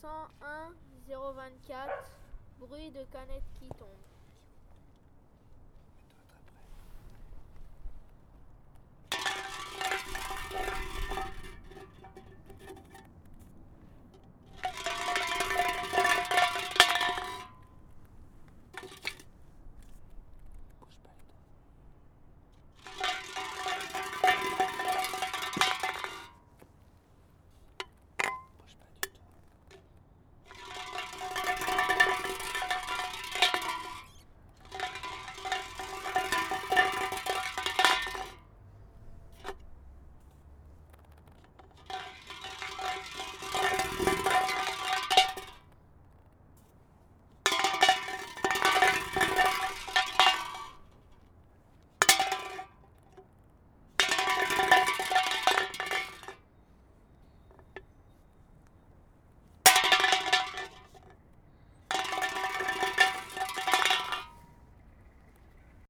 Son 101 024. Bruit de canette qui tombe.